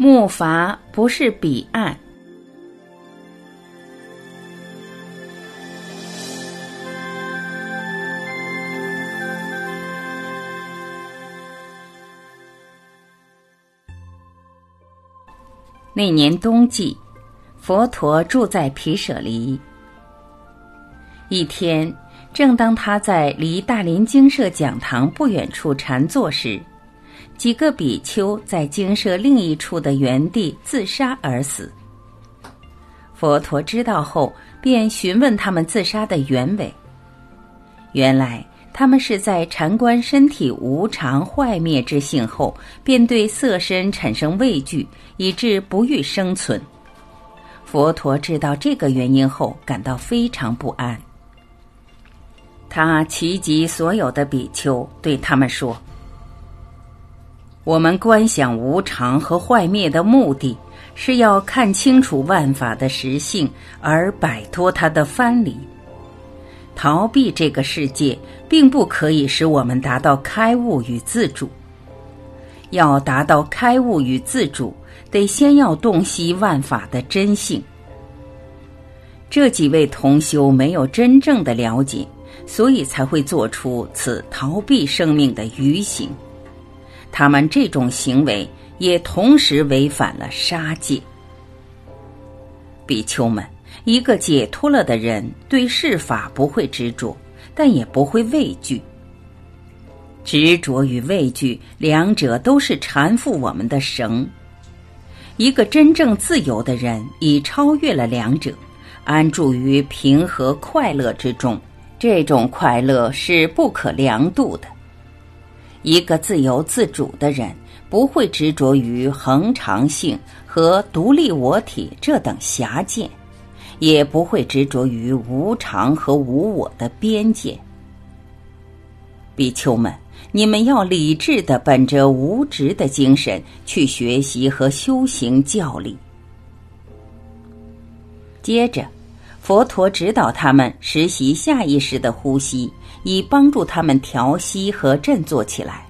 木筏不是彼岸。那年冬季，佛陀住在毗舍离。一天，正当他在离大林精舍讲堂不远处禅坐时，几个比丘在精舍另一处的原地自杀而死。佛陀知道后，便询问他们自杀的原委。原来，他们是在禅观身体无常坏灭之性后，便对色身产生畏惧，以致不欲生存。佛陀知道这个原因后，感到非常不安。他齐集所有的比丘，对他们说：“我们观想无常和坏灭的目的，是要看清楚万法的实性，而摆脱它的藩篱。逃避这个世界，并不可以使我们达到开悟与自主。要达到开悟与自主，得先要洞悉万法的真性。这几位同修没有真正的了解。”所以才会做出此逃避生命的愚行，他们这种行为也同时违反了杀戒。比丘们，一个解脱了的人对事法不会执着，但也不会畏惧。执着与畏惧两者都是缠缚我们的绳。一个真正自由的人已超越了两者，安住于平和快乐之中。这种快乐是不可量度的。一个自由自主的人不会执着于恒常性和独立我体这等狭见，也不会执着于无常和无我的边界。比丘们，你们要理智的本着无执的精神去学习和修行教理。接着。佛陀指导他们实习下意识的呼吸，以帮助他们调息和振作起来。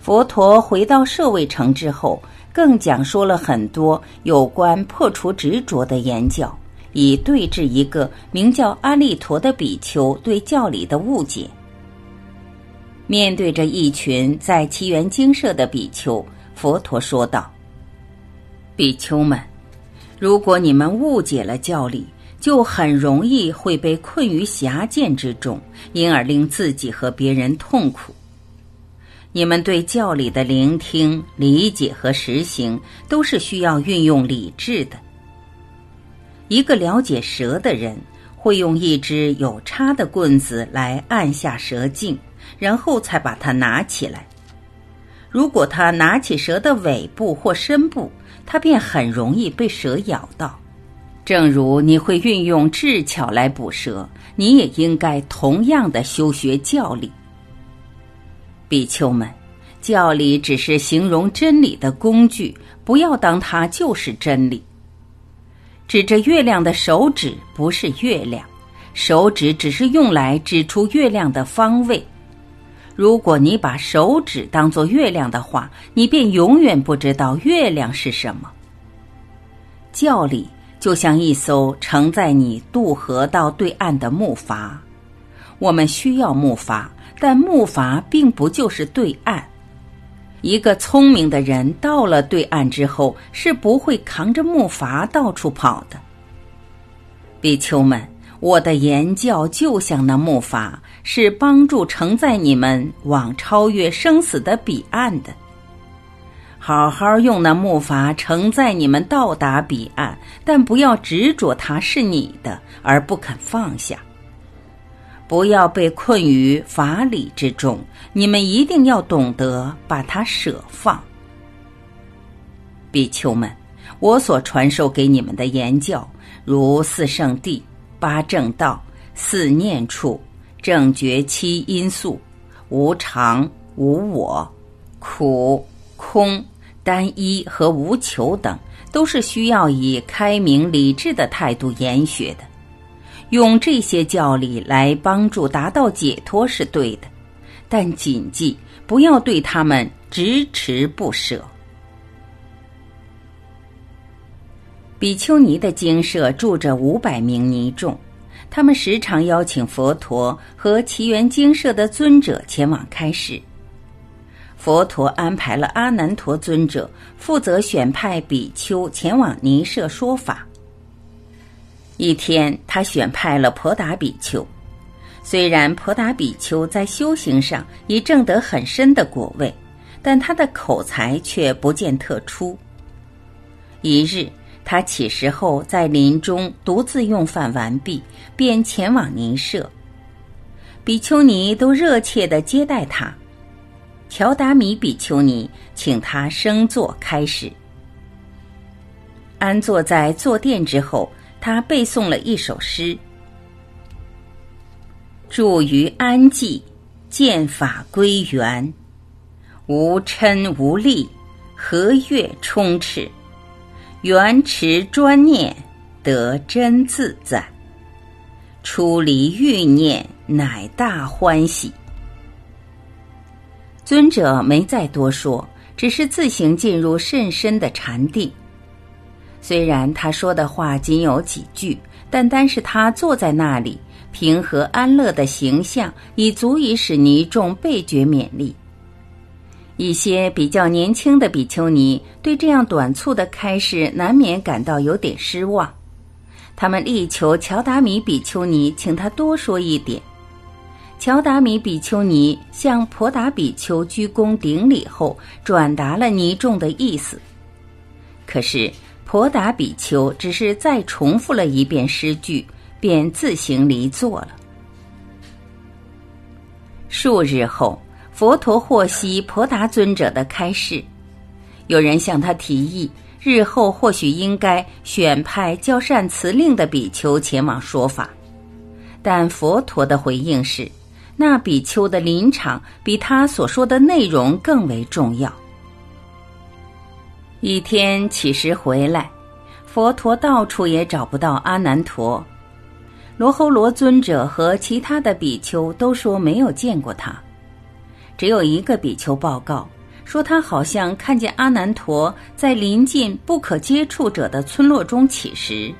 佛陀回到舍卫城之后，更讲说了很多有关破除执着的言教，以对治一个名叫阿利陀的比丘对教理的误解。面对着一群在奇缘精舍的比丘，佛陀说道：“比丘们。”如果你们误解了教理，就很容易会被困于狭见之中，因而令自己和别人痛苦。你们对教理的聆听、理解和实行，都是需要运用理智的。一个了解蛇的人，会用一只有叉的棍子来按下蛇颈，然后才把它拿起来。如果他拿起蛇的尾部或身部，它便很容易被蛇咬到。正如你会运用智巧来捕蛇，你也应该同样的修学教理。比丘们，教理只是形容真理的工具，不要当它就是真理。指着月亮的手指不是月亮，手指只是用来指出月亮的方位。如果你把手指当作月亮的话，你便永远不知道月亮是什么。教理就像一艘承载你渡河到对岸的木筏，我们需要木筏，但木筏并不就是对岸。一个聪明的人到了对岸之后，是不会扛着木筏到处跑的。比丘们。我的言教就像那木筏，是帮助承载你们往超越生死的彼岸的。好好用那木筏承载你们到达彼岸，但不要执着它是你的而不肯放下。不要被困于法理之中，你们一定要懂得把它舍放。比丘们，我所传授给你们的言教，如四圣谛。八正道、四念处、正觉七因素、无常、无我、苦、空、单一和无求等，都是需要以开明理智的态度研学的。用这些教理来帮助达到解脱是对的，但谨记不要对他们执持不舍。比丘尼的精舍住着五百名尼众，他们时常邀请佛陀和奇缘精舍的尊者前往开示。佛陀安排了阿难陀尊者负责选派比丘前往尼舍说法。一天，他选派了婆达比丘。虽然婆达比丘在修行上已证得很深的果位，但他的口才却不见特出。一日，他起食后在林中独自用饭完毕，便前往尼舍。比丘尼都热切地接待他。乔达米比丘尼请他升座开始。安坐在坐垫之后，他背诵了一首诗。住于安寂，见法归元，无嗔无力，和悦充斥，圆持专念，得真自在。出离欲念，乃大欢喜。尊者没再多说，只是自行进入甚深的禅定。虽然他说的话仅有几句，但单是他坐在那里。平和安乐的形象已足以使尼众倍觉勉励。一些比较年轻的比丘尼对这样短促的开示难免感到有点失望，他们力求乔达米比丘尼请他多说一点。乔达米比丘尼向婆达比丘鞠躬顶礼后，转达了尼众的意思。可是婆达比丘只是再重复了一遍诗句。便自行离座了。数日后，佛陀获悉婆达尊者的开示，有人向他提议，日后或许应该选派教善辞令的比丘前往说法，但佛陀的回应是，那比丘的临场比他所说的内容更为重要。一天起时回来，佛陀到处也找不到阿难陀。罗侯罗尊者和其他的比丘都说没有见过他，只有一个比丘报告说他好像看见阿难陀在临近不可接触者的村落中乞食。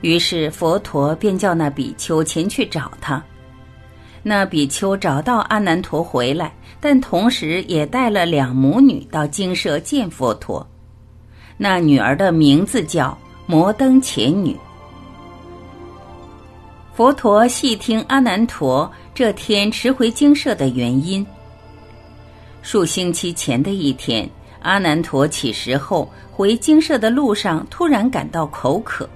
于是佛陀便叫那比丘前去找他。那比丘找到阿难陀回来，但同时也带了两母女到精舍见佛陀。那女儿的名字叫摩登伽女。佛陀细听阿难陀这天迟回精舍的原因。数星期前的一天，阿难陀起食后回精舍的路上，突然感到口渴。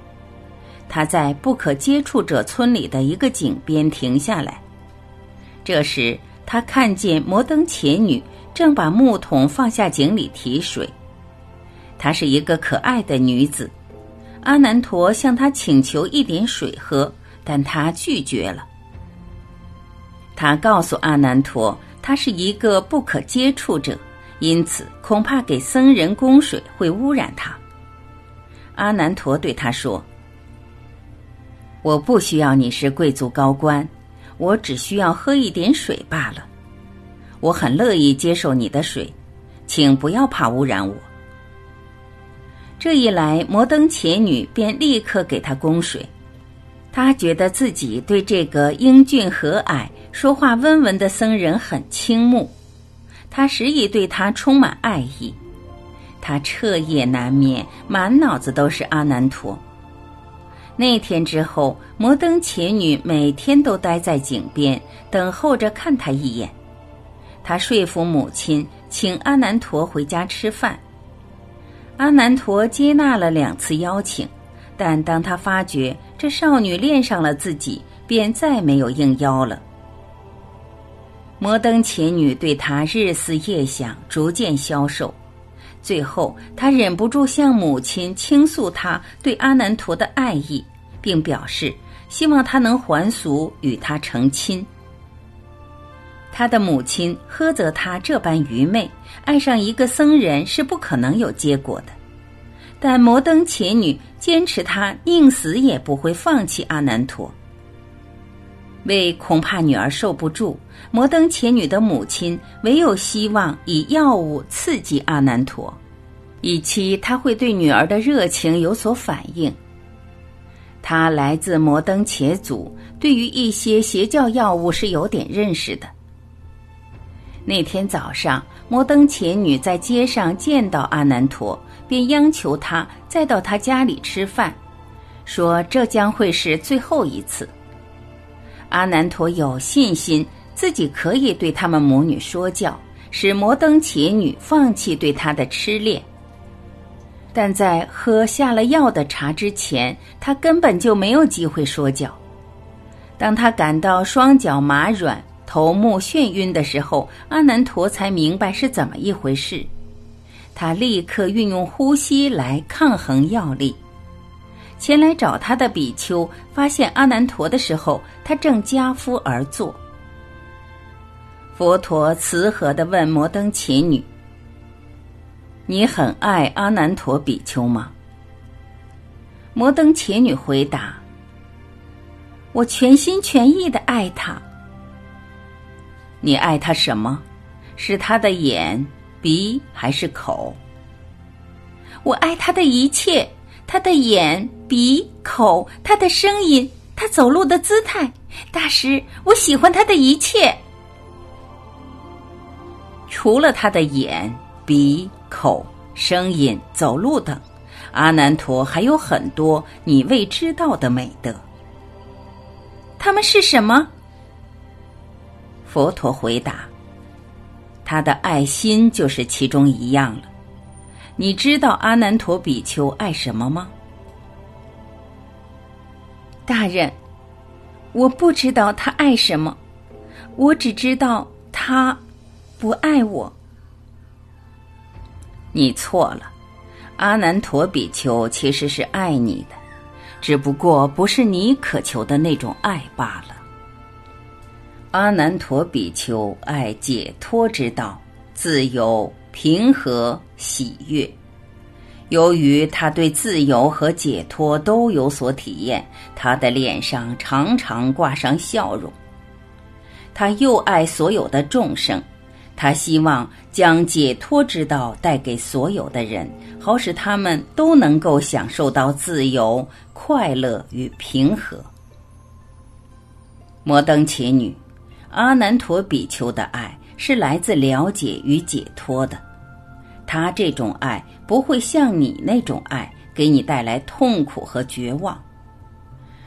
他在不可接触者村里的一个井边停下来。这时，他看见摩登伽女正把木桶放下井里提水。她是一个可爱的女子。阿难陀向她请求一点水喝。但她拒绝了。他告诉阿难陀，他是一个不可接触者，因此恐怕给僧人供水会污染他。阿难陀对他说：“我不需要你是贵族高官，我只需要喝一点水罢了。我很乐意接受你的水，请不要怕污染我。”这一来，摩登伽女便立刻给他供水。他觉得自己对这个英俊和蔼、说话温文的僧人很倾慕，他时已对他充满爱意。他彻夜难眠，满脑子都是阿难陀。那天之后，摩登伽女每天都待在井边，等候着看他一眼。他说服母亲，请阿难陀回家吃饭。阿难陀接纳了两次邀请。但当他发觉这少女恋上了自己，便再没有应邀了。摩登伽女对他日思夜想，逐渐消瘦。最后，他忍不住向母亲倾诉他对阿难陀的爱意，并表示希望他能还俗，与他成亲。他的母亲呵责他这般愚昧，爱上一个僧人是不可能有结果的。但摩登伽女坚持，她宁死也不会放弃阿难陀。为恐怕女儿受不住，摩登伽女的母亲唯有希望以药物刺激阿难陀。以期他会对女儿的热情有所反应。他来自摩登茄族，对于一些邪教药物是有点认识的。那天早上，摩登茄女在街上见到阿难陀，便央求他再到他家里吃饭，说这将会是最后一次。阿难陀有信心自己可以对他们母女说教，使摩登茄女放弃对他的痴恋。但在喝下了药的茶之前，他根本就没有机会说教。当他感到双脚麻软。头目眩晕的时候，阿难陀才明白是怎么一回事。他立刻运用呼吸来抗衡药力。前来找他的比丘发现阿难陀的时候，他正加夫而坐。佛陀慈和地问摩登伽女：“你很爱阿难陀比丘吗？”摩登伽女回答：“我全心全意的爱他。”你爱他什么？是他的眼、鼻还是口？我爱他的一切，他的眼、鼻、口，他的声音，他走路的姿态。大师，我喜欢他的一切，除了他的眼、鼻、口、声音、走路等。阿难陀还有很多你未知道的美德。他们是什么？佛陀回答：“他的爱心就是其中一样了。你知道阿难陀比丘爱什么吗？”大人，我不知道他爱什么，我只知道他不爱我。你错了，阿难陀比丘其实是爱你的，只不过不是你渴求的那种爱罢了。阿难陀比丘爱解脱之道，自由、平和、喜悦。由于他对自由和解脱都有所体验，他的脸上常常挂上笑容。他又爱所有的众生，他希望将解脱之道带给所有的人，好使他们都能够享受到自由、快乐与平和。摩登伽女。阿难陀比丘的爱是来自了解与解脱的，他这种爱不会像你那种爱给你带来痛苦和绝望。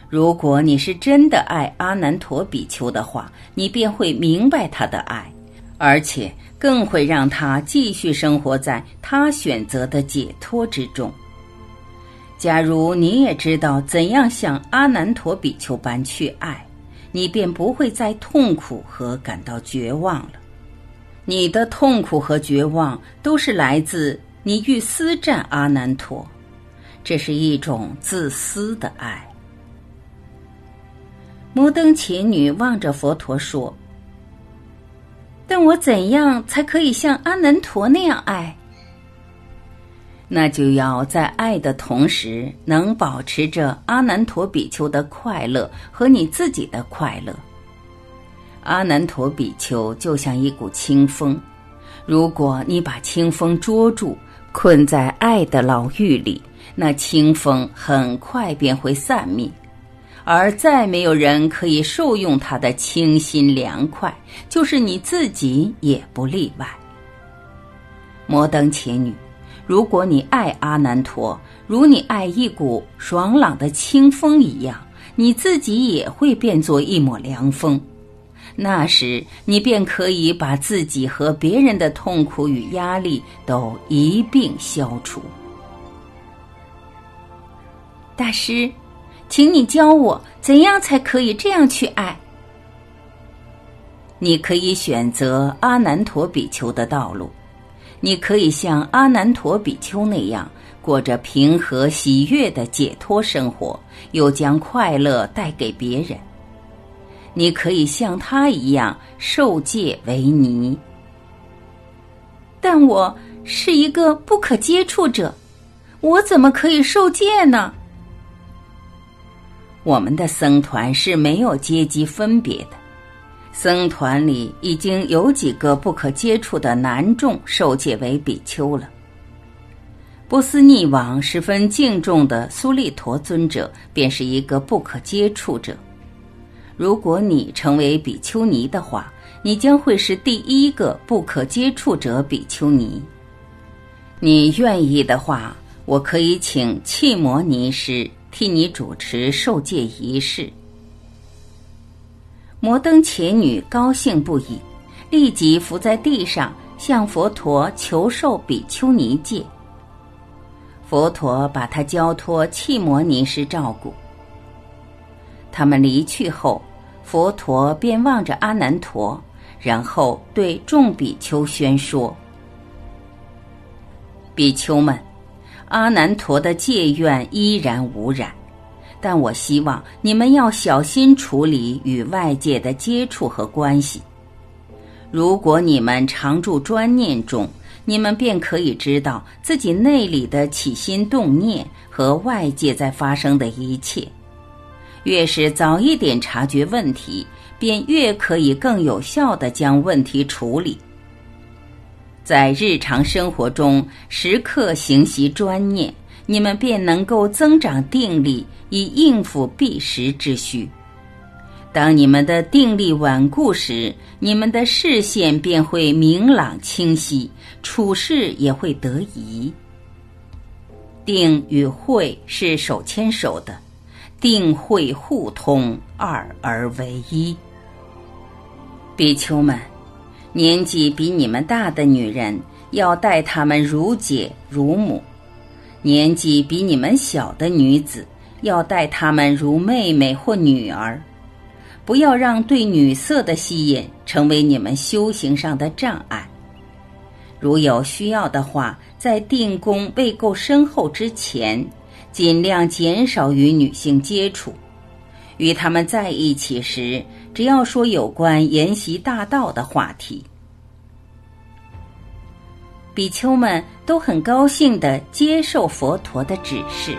如果你是真的爱阿难陀比丘的话，你便会明白他的爱，而且更会让他继续生活在他选择的解脱之中。假如你也知道怎样像阿难陀比丘般去爱。你便不会再痛苦和感到绝望了。你的痛苦和绝望都是来自你欲私占阿难陀，这是一种自私的爱。摩登琴女望着佛陀说：“但我怎样才可以像阿难陀那样爱？”那就要在爱的同时，能保持着阿难陀比丘的快乐和你自己的快乐。阿难陀比丘就像一股清风，如果你把清风捉住，困在爱的牢狱里，那清风很快便会散灭，而再没有人可以受用它的清新凉快，就是你自己也不例外。摩登伽女。如果你爱阿难陀，如你爱一股爽朗的清风一样，你自己也会变作一抹凉风。那时，你便可以把自己和别人的痛苦与压力都一并消除。大师，请你教我怎样才可以这样去爱。你可以选择阿难陀比丘的道路。你可以像阿难陀比丘那样过着平和喜悦的解脱生活，又将快乐带给别人。你可以像他一样受戒为尼，但我是一个不可接触者，我怎么可以受戒呢？我们的僧团是没有阶级分别的。僧团里已经有几个不可接触的男众受戒为比丘了。波斯匿王十分敬重的苏利陀尊者，便是一个不可接触者。如果你成为比丘尼的话，你将会是第一个不可接触者比丘尼。你愿意的话，我可以请契摩尼师替你主持受戒仪式。摩登伽女高兴不已，立即伏在地上向佛陀求受比丘尼戒。佛陀把他交托契摩尼师照顾。他们离去后。佛陀便望着阿难陀，然后对众比丘宣说：“比丘们，阿难陀的戒愿依然无染，但我希望你们要小心处理与外界的接触和关系。如果你们常住专念中，你们便可以知道自己内里的起心动念和外界在发生的一切。”越是早一点察觉问题，便越可以更有效地将问题处理。在日常生活中时刻行习专念，你们便能够增长定力，以应付必时之需。当你们的定力稳固时，你们的视线便会明朗清晰，处事也会得宜。定与慧是手牵手的。定会互通，二而为一。比丘们，年纪比你们大的女人要待她们如姐如母；年纪比你们小的女子要待她们如妹妹或女儿。不要让对女色的吸引成为你们修行上的障碍。如有需要的话，在定功未够深厚之前。尽量减少与女性接触，与他们在一起时，只要说有关研习大道的话题。比丘们都很高兴地接受佛陀的指示。